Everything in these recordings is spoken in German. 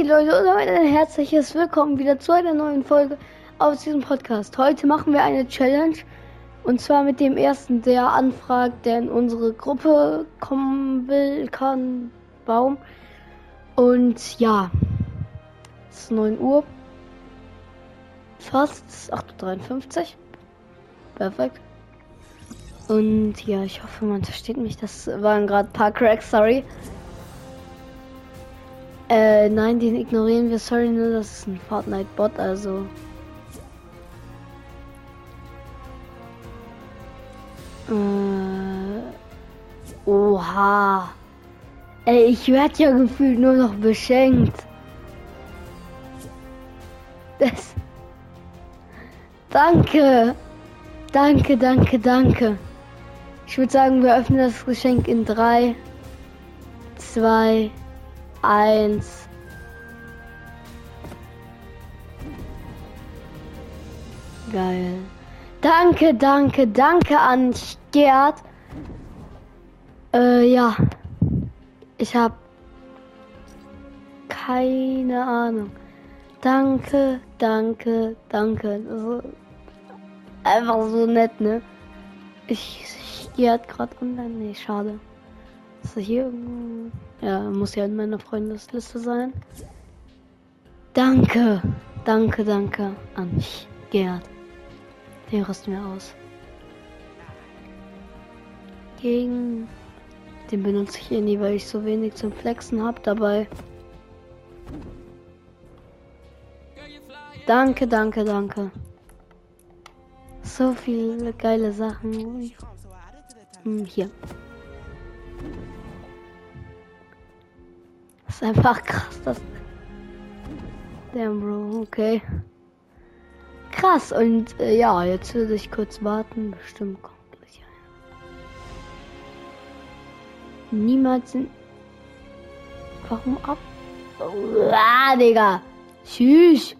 geht Leute und ein herzliches Willkommen wieder zu einer neuen Folge aus diesem Podcast. Heute machen wir eine Challenge und zwar mit dem ersten, der anfragt, der in unsere Gruppe kommen will, kann, Baum. Und ja, es ist 9 Uhr. Fast 8.53 Uhr. Perfekt. Und ja, ich hoffe, man versteht mich. Das waren gerade ein paar Cracks, sorry. Äh, nein, den ignorieren wir. Sorry, nur das ist ein Fortnite-Bot, also. Äh, oha. Ey, ich werde ja gefühlt nur noch beschenkt. Das. Danke. Danke, danke, danke. Ich würde sagen, wir öffnen das Geschenk in 3, 2, eins. Geil. Danke, danke, danke an Gerd. Äh, ja. Ich habe keine Ahnung. Danke, danke, danke. Einfach so nett, ne? Ich, ich gehe halt gerade online. Nee, schade. Ist er hier irgendwo? Ja, muss ja in meiner Freundesliste sein. Danke, danke, danke an mich, Gerd. Den rüsten wir aus. Gegen den benutze ich eh nie, weil ich so wenig zum Flexen habe dabei. Danke, danke, danke. So viele geile Sachen. Hm, hier. Ist einfach krass, das. Damn, Bro, okay. Krass, und äh, ja, jetzt würde ich kurz warten. Bestimmt kommt gleich ein. Niemals sind. Warum ab? Ah, Digga. Tschüss.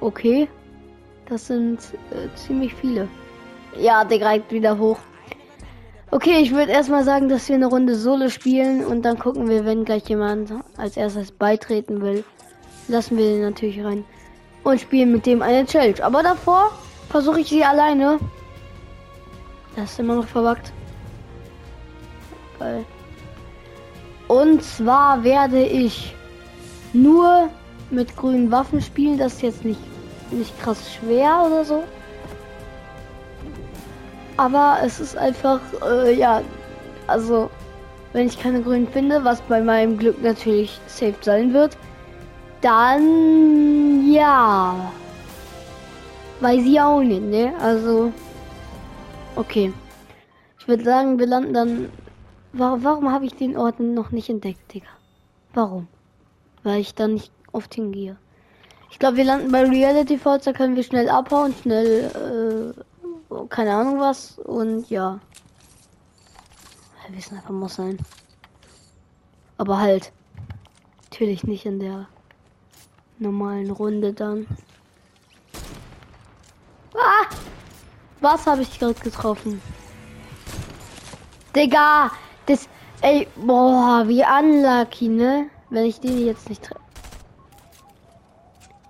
Okay. Das sind äh, ziemlich viele. Ja, der greift wieder hoch. Okay, ich würde erstmal sagen, dass wir eine Runde Solo spielen und dann gucken wir, wenn gleich jemand als erstes beitreten will. Lassen wir den natürlich rein und spielen mit dem eine Challenge. Aber davor versuche ich sie alleine. Das ist immer noch verwackt. Und zwar werde ich nur mit grünen Waffen spielen. Das ist jetzt nicht, nicht krass schwer oder so. Aber es ist einfach, äh, ja, also, wenn ich keine grünen finde, was bei meinem Glück natürlich safe sein wird, dann, ja, weiß ich auch nicht, ne? Also, okay. Ich würde sagen, wir landen dann. Warum, warum habe ich den Ort noch nicht entdeckt, Digga? Warum? Weil ich da nicht oft hingehe. Ich glaube, wir landen bei Reality da können wir schnell abhauen, schnell äh, keine Ahnung was und ja. Wir wissen einfach muss sein. Aber halt. Natürlich nicht in der normalen Runde dann. Ah! Was habe ich gerade getroffen? Digga! Das. Ey, boah, wie unlucky, ne? Wenn ich den jetzt nicht treffe.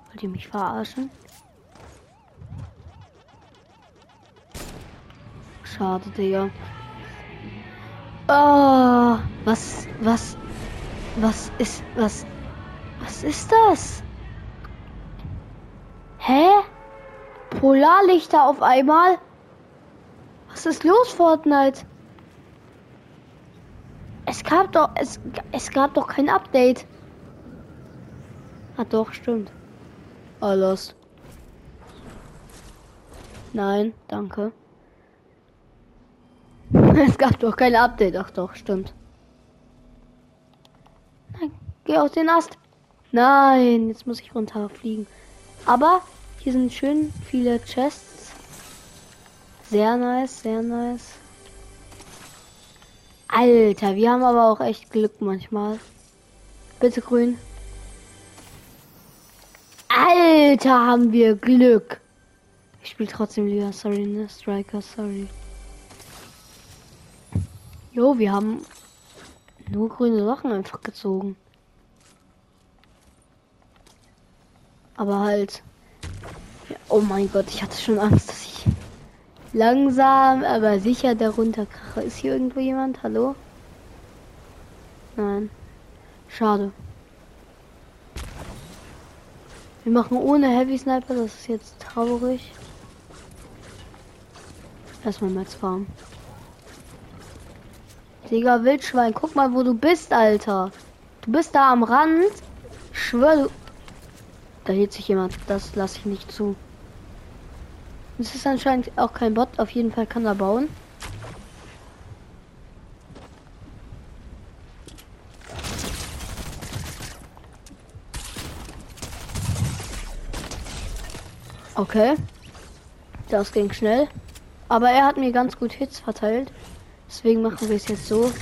Wollt ihr mich verarschen? Schade, Digga. Oh, was, was, was ist, was, was ist das? Hä? Polarlichter auf einmal? Was ist los, Fortnite? Es gab doch, es, es gab doch kein Update. Ah, doch, stimmt. Alles. Nein, danke. es gab doch kein Update. Ach doch, stimmt. Nein, geh aus den Ast. Nein, jetzt muss ich runterfliegen. Aber hier sind schön viele Chests. Sehr nice, sehr nice. Alter, wir haben aber auch echt Glück manchmal. Bitte grün. Alter, haben wir Glück. Ich spiele trotzdem lieber. Sorry, ne? Striker, sorry. Jo, wir haben nur grüne Sachen einfach gezogen. Aber halt. Ja, oh mein Gott, ich hatte schon Angst, dass ich langsam, aber sicher darunter krache. Ist hier irgendwo jemand? Hallo? Nein. Schade. Wir machen ohne Heavy Sniper, das ist jetzt traurig. Erstmal Metz Farm. Digga, Wildschwein, guck mal, wo du bist, Alter. Du bist da am Rand. Schwör du. Da hielt sich jemand. Das lasse ich nicht zu. Es ist anscheinend auch kein Bot. Auf jeden Fall kann er bauen. Okay. Das ging schnell. Aber er hat mir ganz gut Hits verteilt. Deswegen machen wir es jetzt so.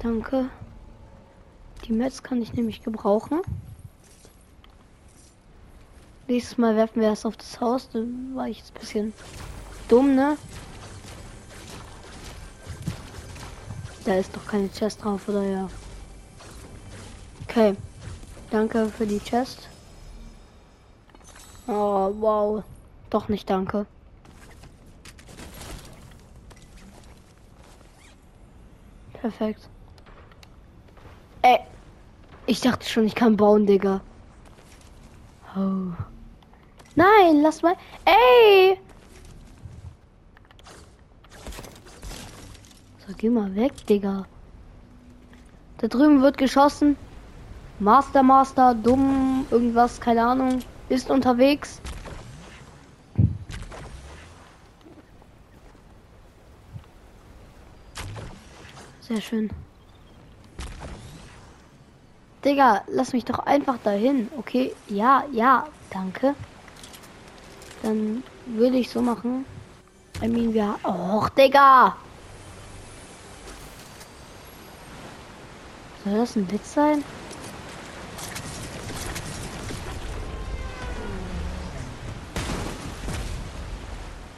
Danke. Die Metz kann ich nämlich gebrauchen. Nächstes Mal werfen wir das auf das Haus. Da war ich jetzt ein bisschen dumm, ne? Da ist doch keine Chest drauf, oder ja? Okay. Danke für die Chest. Oh, wow. Doch nicht danke. Perfekt. Ey. Ich dachte schon, ich kann bauen, Digga. Oh. Nein, lass mal. Ey! So, geh mal weg, Digga. Da drüben wird geschossen. Master, Master, dumm, irgendwas, keine Ahnung, ist unterwegs. Sehr schön. Digga, lass mich doch einfach dahin. Okay, ja, ja, danke. Dann würde ich so machen. I mean, wir... Och, Digga! Soll das ein Witz sein?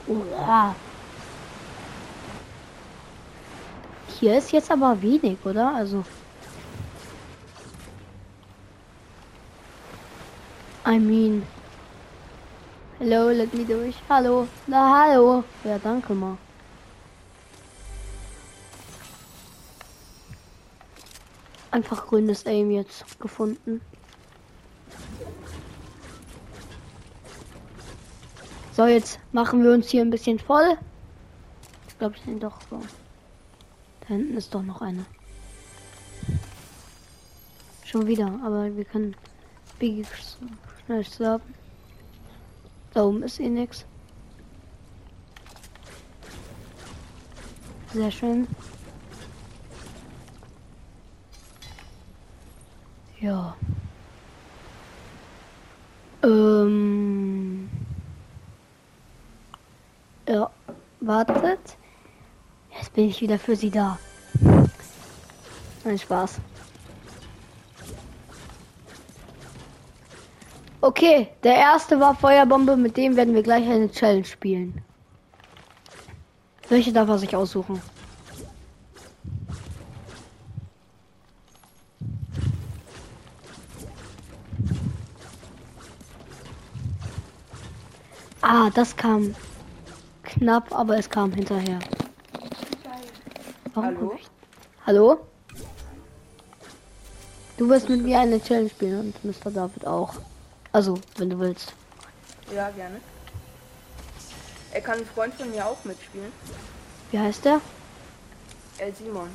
Oha. Hier ist jetzt aber wenig, oder? Also. I mean. Hello, let me durch. Hallo. Na, hallo. Ja, danke mal. Einfach grünes Aim jetzt gefunden. So, jetzt machen wir uns hier ein bisschen voll. Ich glaube, ich bin doch so. Da hinten ist doch noch eine. Schon wieder, aber wir können Biggie schnell schlafen. Da oben ist eh nix. Sehr schön. Ja. Ähm. Ja, wartet. Jetzt bin ich wieder für sie da. Ein Spaß. Okay, der erste war Feuerbombe, mit dem werden wir gleich eine Challenge spielen. Welche darf er sich aussuchen? Ah, das kam knapp, aber es kam hinterher. Warum Hallo? Ich... Hallo? Du wirst mit mir eine Challenge spielen und Mr. David auch. Also, wenn du willst. Ja, gerne. Er kann ein Freund von mir auch mitspielen. Wie heißt der? El Simon.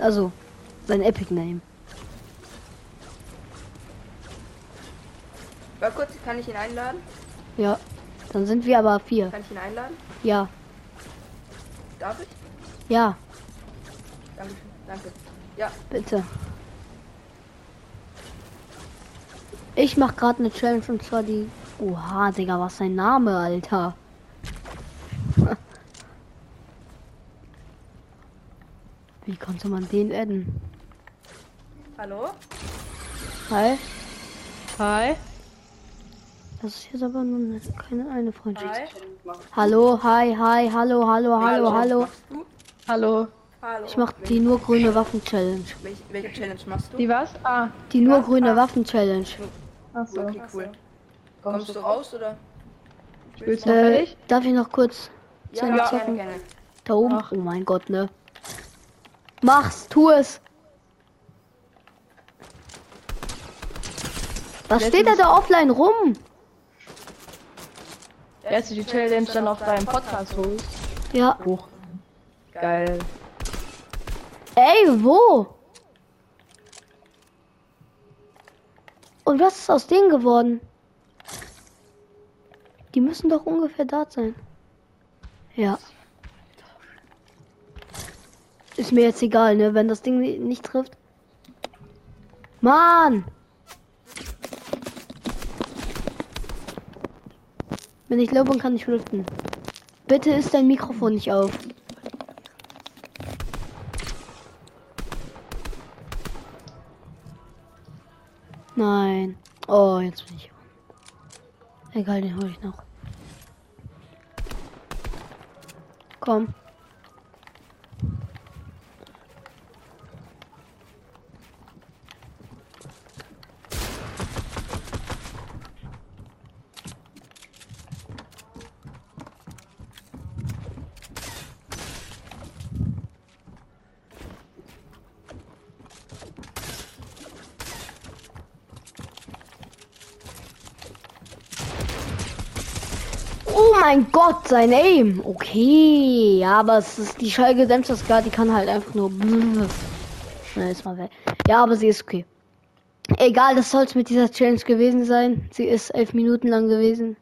Also, sein Epic Name. War kurz, kann ich ihn einladen? Ja. Dann sind wir aber vier. Kann ich ihn einladen? Ja. Darf ich? Ja. Danke. Danke. Ja. Bitte. Ich mach gerade eine Challenge und zwar die. Oha, Digga, was sein Name, Alter. Wie konnte man den adden? Hallo? Hi. Hi. Das ist jetzt aber nur eine, keine eine Freundschaft. Hi. Hallo, hi, hi, hallo, hallo, hallo, hallo. Du? Hallo. Hallo. Ich mach die nur grüne Waffen Challenge. Welche, welche Challenge machst du? Die was? Ah, Die nur grüne Waffen Challenge. ach so. Okay, cool. Kommst du raus oder? Spielst du Äh, fertig? darf ich noch kurz Ja, ja, gerne, gerne. Da oben. Ach. Oh mein Gott, ne? Mach's, tu es. Was steht da da offline rum? Erst du die Challenge dann auf deinem Podcast holst. Ja. Hoch. Geil. Ey, wo? Und was ist aus denen geworden? Die müssen doch ungefähr da sein. Ja. Ist mir jetzt egal, ne? Wenn das Ding ni- nicht trifft. Mann! Wenn ich glaube, kann ich lüften. Bitte ist dein Mikrofon nicht auf. Nein. Oh, jetzt bin ich. Egal, den hole ich noch. Komm. Oh mein Gott, sein Aim. Okay, ja, aber es ist die Schalke Samstagsgar, die kann halt einfach nur. Schnell ist mal weg. Ja, aber sie ist okay. Egal, das soll es mit dieser Challenge gewesen sein. Sie ist elf Minuten lang gewesen.